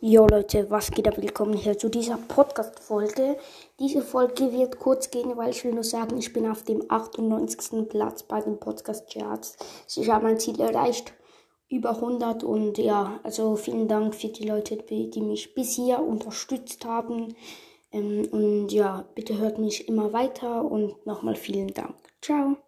Jo Leute, was geht ab? Willkommen hier zu dieser Podcast-Folge. Diese Folge wird kurz gehen, weil ich will nur sagen, ich bin auf dem 98. Platz bei den Podcast-Charts. Ich habe mein Ziel erreicht, über 100 und ja, also vielen Dank für die Leute, die mich bis hier unterstützt haben. Ähm, und ja, bitte hört mich immer weiter und nochmal vielen Dank. Ciao.